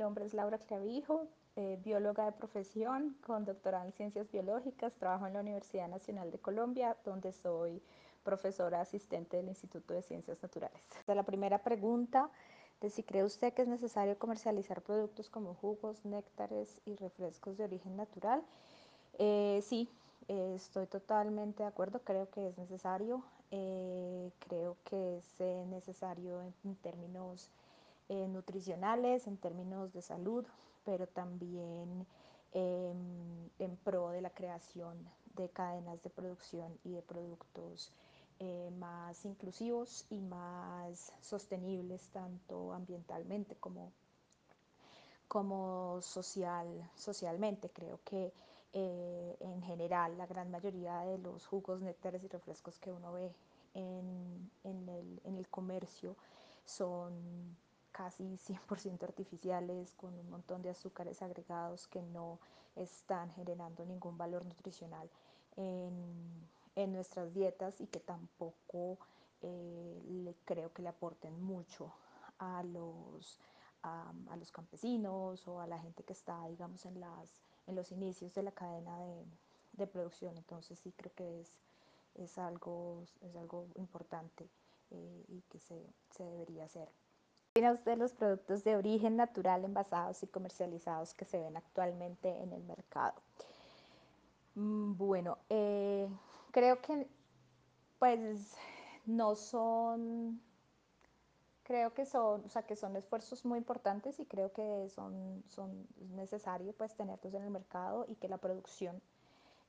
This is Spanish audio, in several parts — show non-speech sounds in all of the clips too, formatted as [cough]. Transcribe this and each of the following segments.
nombre es Laura Clavijo, eh, bióloga de profesión con doctorado en ciencias biológicas. Trabajo en la Universidad Nacional de Colombia, donde soy profesora asistente del Instituto de Ciencias Naturales. la primera pregunta de si cree usted que es necesario comercializar productos como jugos, néctares y refrescos de origen natural. Eh, sí, eh, estoy totalmente de acuerdo, creo que es necesario. creo que es necesario en términos eh, nutricionales, en términos de salud, pero también em, en pro de la creación de cadenas de producción y de productos eh, más inclusivos y más sostenibles tanto ambientalmente como, como social, socialmente. Creo que eh, en general la gran mayoría de los jugos, néctares y refrescos que uno ve en, el, en el comercio son casi 100% artificiales, con un montón de azúcares agregados que no están generando ningún valor nutricional en, nuestras dietas y que tampoco eh, le, creo que le aporten mucho a los, a, los campesinos o a la gente que está, digamos, en, las, en los inicios de la cadena de, de producción. Entonces sí creo que es, es, algo, es algo importante eh, y que se, se debería hacer de los productos de origen natural envasados y comercializados que se ven actualmente en el mercado? Mm, bueno, eh, creo que pues no son, creo que son, o sea, que son esfuerzos muy importantes y creo que son, son pues tenerlos en el mercado y que la producción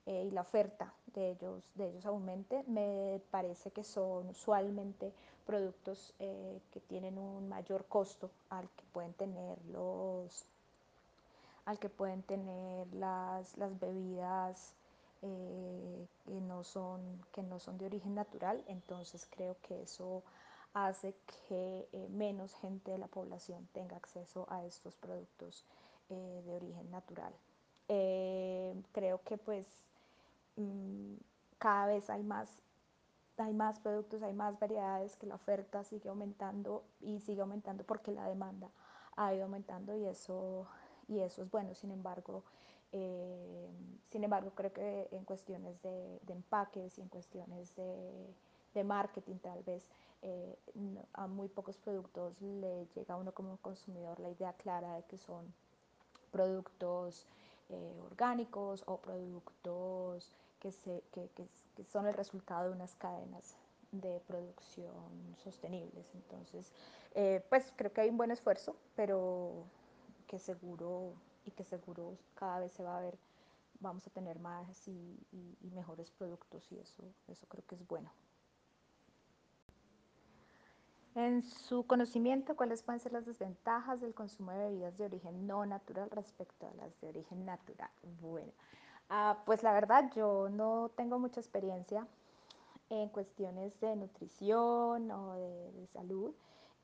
eh, y la oferta de ellos, de ellos aumente. Me parece que son usualmente productos eh, que tienen un mayor costo al que pueden tener los al que pueden tener las, las bebidas eh, que, no son, que no son de origen natural, entonces creo que eso hace que menos gente de la población tenga acceso a estos productos de origen natural. creo que pues cada vez hay más, hay más productos, hay más variedades, que la oferta sigue aumentando y sigue aumentando porque la demanda ha ido aumentando y eso, y eso es bueno. Sin embargo, eh, sin embargo, creo que en cuestiones de, empaques y en cuestiones de, marketing tal vez eh, a muy pocos productos le llega a uno como consumidor la idea clara de que son productos eh, orgánicos o productos que, se, que, que, son el resultado de unas cadenas de producción sostenibles. Entonces, eh, pues creo que hay un buen esfuerzo, pero que seguro y que seguro cada vez se va a ver, vamos a tener más y, y mejores productos y eso, eso creo que es bueno. En su conocimiento, ¿cuáles pueden ser las desventajas del consumo de bebidas de origen no natural respecto a las de origen natural? Bueno, Ah, pues la verdad, yo no tengo mucha experiencia en cuestiones de nutrición o de, salud.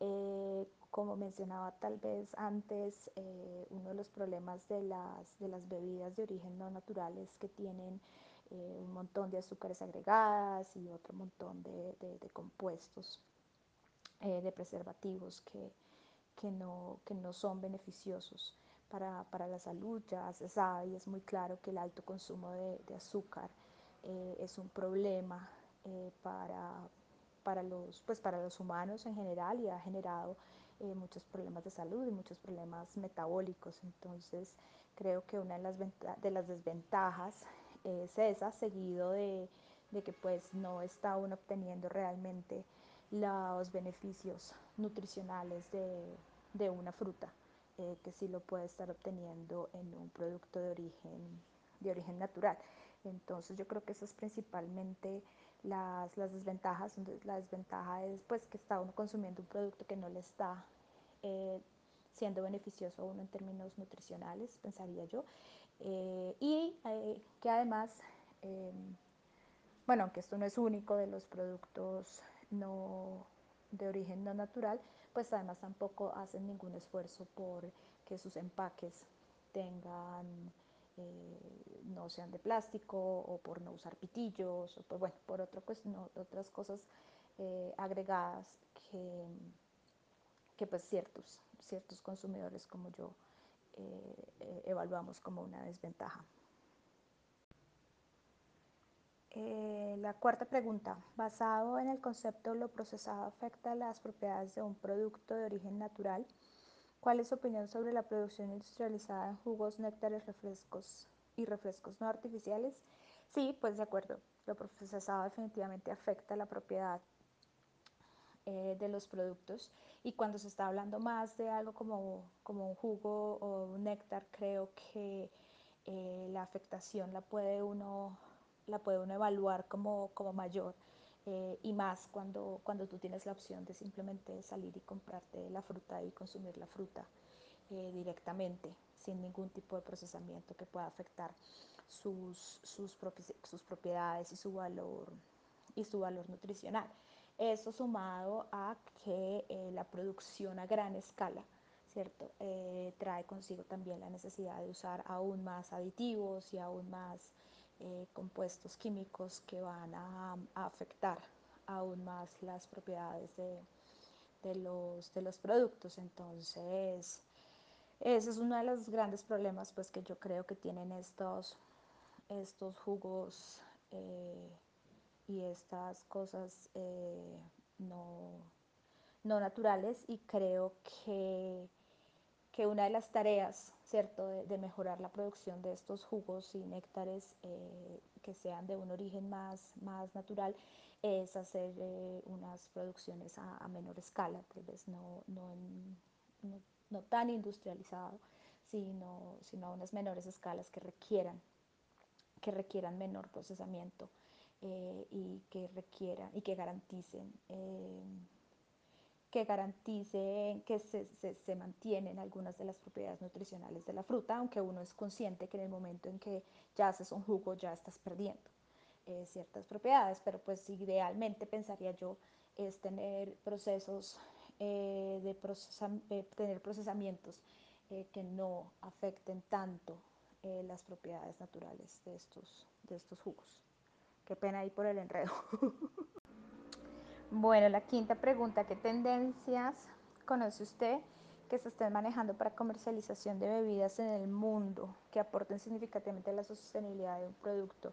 Eh, como mencionaba tal vez antes, eh, uno de los problemas de las, de las bebidas de origen no natural es que tienen eh, un montón de azúcares agregadas y otro montón de, de compuestos, de preservativos que, que, no, que no son beneficiosos para, para, la salud. Ya se sabe y es muy claro que el alto consumo de, de azúcar eh, es un problema eh, para, para, los, pues para los humanos en general y ha generado eh, muchos problemas de salud y muchos problemas metabólicos. Entonces creo que una de las, de las desventajas es esa, seguido de, de que pues no está uno obteniendo realmente los beneficios nutricionales de, de una fruta. Eh, que sí lo puede estar obteniendo en un producto de origen, de origen natural. Entonces yo creo que eso es principalmente las, las desventajas. La desventaja es pues que está uno consumiendo un producto que no le está eh, siendo beneficioso a uno en términos nutricionales, pensaría yo. Eh, y que además, bueno, aunque esto no es único de los productos no de origen no natural, pues además tampoco hacen ningún esfuerzo por que sus empaques tengan, eh, no sean de plástico o por no usar pitillos o por, bueno, por otras cosas eh, agregadas que, que pues ciertos, ciertos consumidores como yo eh, evaluamos como una desventaja. Eh, la cuarta pregunta, basado en el concepto lo procesado afecta las propiedades de un producto de origen natural, ¿cuál es su opinión sobre la producción industrializada en jugos, néctares, refrescos y refrescos no artificiales? Sí, pues de acuerdo, lo procesado definitivamente afecta la propiedad eh, de los productos y cuando se está hablando más de algo como, como un jugo o un néctar, creo que eh, la afectación la puede uno la puede uno evaluar como, como mayor eh, y más cuando, cuando tú tienes la opción de simplemente salir y comprarte la fruta y consumir la fruta eh, directamente sin ningún tipo de procesamiento que pueda afectar sus, sus, sus propiedades y su valor y su valor nutricional. Eso sumado a que eh, la producción a gran escala ¿cierto? Eh, trae consigo también la necesidad de usar aún más aditivos y aún más eh, compuestos químicos que van a, afectar aún más las propiedades de, de, los, de los productos. Entonces, ese es uno de los grandes problemas pues, que yo creo que tienen estos, estos jugos eh, y estas cosas eh, no, no naturales y creo que que una de las tareas, ¿cierto?, de, mejorar la producción de estos jugos y néctares eh, que sean de un origen más, más natural es hacer eh, unas producciones a, menor escala, tal vez no, no, no, tan industrializado, sino, sino a unas menores escalas que requieran, que requieran menor procesamiento eh, y que requieran y que garanticen que garantice que se, se, se, mantienen algunas de las propiedades nutricionales de la fruta, aunque uno es consciente que en el momento en que ya haces un jugo ya estás perdiendo eh, ciertas propiedades, pero pues idealmente pensaría yo es tener procesos eh, de, procesa de, tener procesamientos eh, que no afecten tanto eh, las propiedades naturales de estos, de estos jugos. Qué pena ahí por el enredo. [laughs] Bueno, la quinta pregunta, ¿qué tendencias conoce usted que se estén manejando para comercialización de bebidas en el mundo que aporten significativamente a la sostenibilidad de un producto?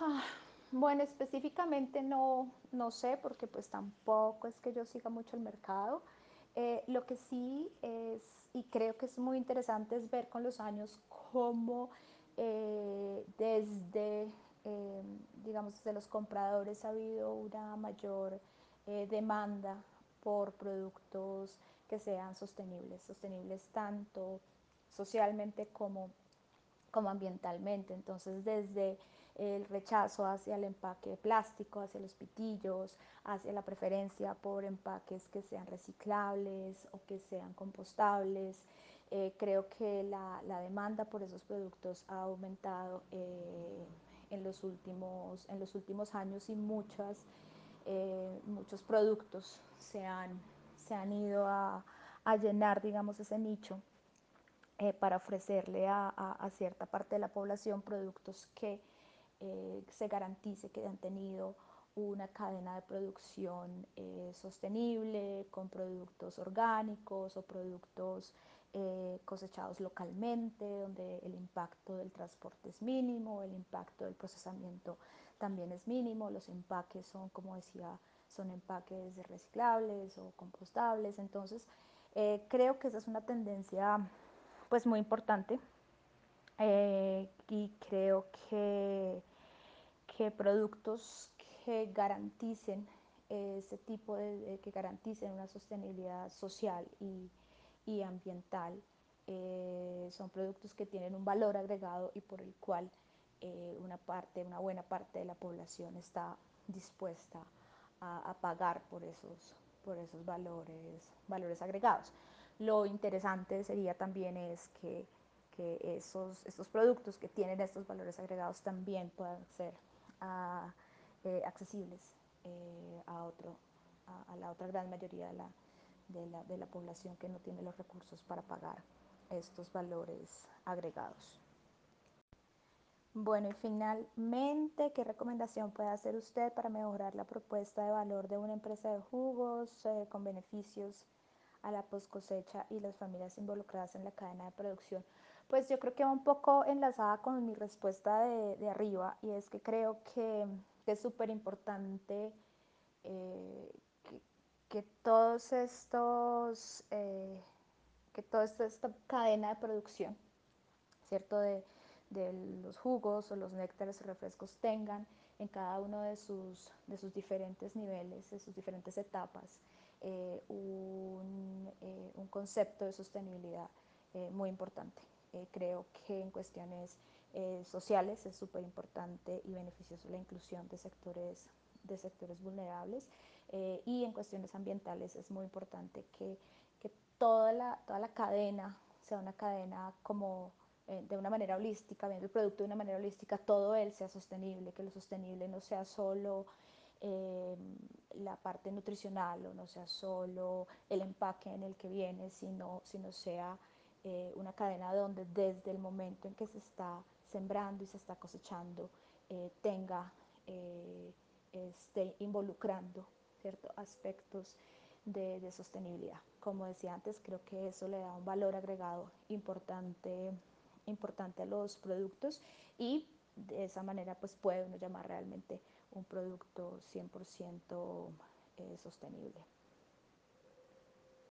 Ah, bueno, específicamente no, no sé, porque pues tampoco es que yo siga mucho el mercado. Eh, lo que sí es, y creo que es muy interesante, es ver con los años cómo eh, desde eh, digamos, de los compradores ha habido una mayor eh, demanda por productos que sean sostenibles, sostenibles tanto socialmente como, como ambientalmente. Entonces, desde el rechazo hacia el empaque plástico, hacia los pitillos, hacia la preferencia por empaques que sean reciclables o que sean compostables. Eh, creo que la, la, demanda por esos productos ha aumentado eh, en los últimos, en los últimos años y muchas, eh, muchos productos se han, se han ido a, a llenar, digamos, ese nicho eh, para ofrecerle a, a, cierta parte de la población productos que eh, se garantice que han tenido una cadena de producción sostenible, con productos orgánicos o productos eh, cosechados localmente, donde el impacto del transporte es mínimo, el impacto del procesamiento también es mínimo, los empaques son, como decía, son empaques reciclables o compostables, entonces eh, creo que esa es una tendencia pues muy importante eh, y creo que, que productos que garanticen ese tipo de, que garanticen una sostenibilidad social y, y ambiental. Eh, son productos que tienen un valor agregado y por el cual eh, una parte, una buena parte de la población está dispuesta a, a, pagar por esos, por esos valores, valores agregados. Lo interesante sería también es que, que esos, estos productos que tienen estos valores agregados también puedan ser uh, eh, accesibles eh, a, otro, a, a, la otra gran mayoría de la, de la, población que no tiene los recursos para pagar estos valores agregados. Bueno, y finalmente, ¿qué recomendación puede hacer usted para mejorar la propuesta de valor de una empresa de jugos eh, con beneficios a la post cosecha y las familias involucradas en la cadena de producción. Pues yo creo que va un poco enlazada con mi respuesta de, arriba y es que creo que, que es súper importante eh, que, todos estos, eh, que toda esta cadena de producción, ¿cierto? De, de los jugos o los néctares o refrescos tengan en cada uno de sus, de sus diferentes niveles, de sus diferentes etapas, eh, un, eh, un, concepto de sostenibilidad muy importante. Creo que en cuestiones sociales es súper importante y beneficioso la inclusión de sectores, de sectores vulnerables eh, y en cuestiones ambientales es muy importante que, que toda, la, toda la cadena sea una cadena como de una manera holística, viendo el producto de una manera holística, todo él sea sostenible, que lo sostenible no sea solo eh, la parte nutricional o no sea solo el empaque en el que viene, sino, sino sea eh, una cadena donde desde el momento en que se está sembrando y se está cosechando eh, tenga, eh, esté involucrando ciertos aspectos de, sostenibilidad. Como decía antes, creo que eso le da un valor agregado importante, importante a los productos y de esa manera pues puede uno llamar realmente un producto 100% eh, sostenible.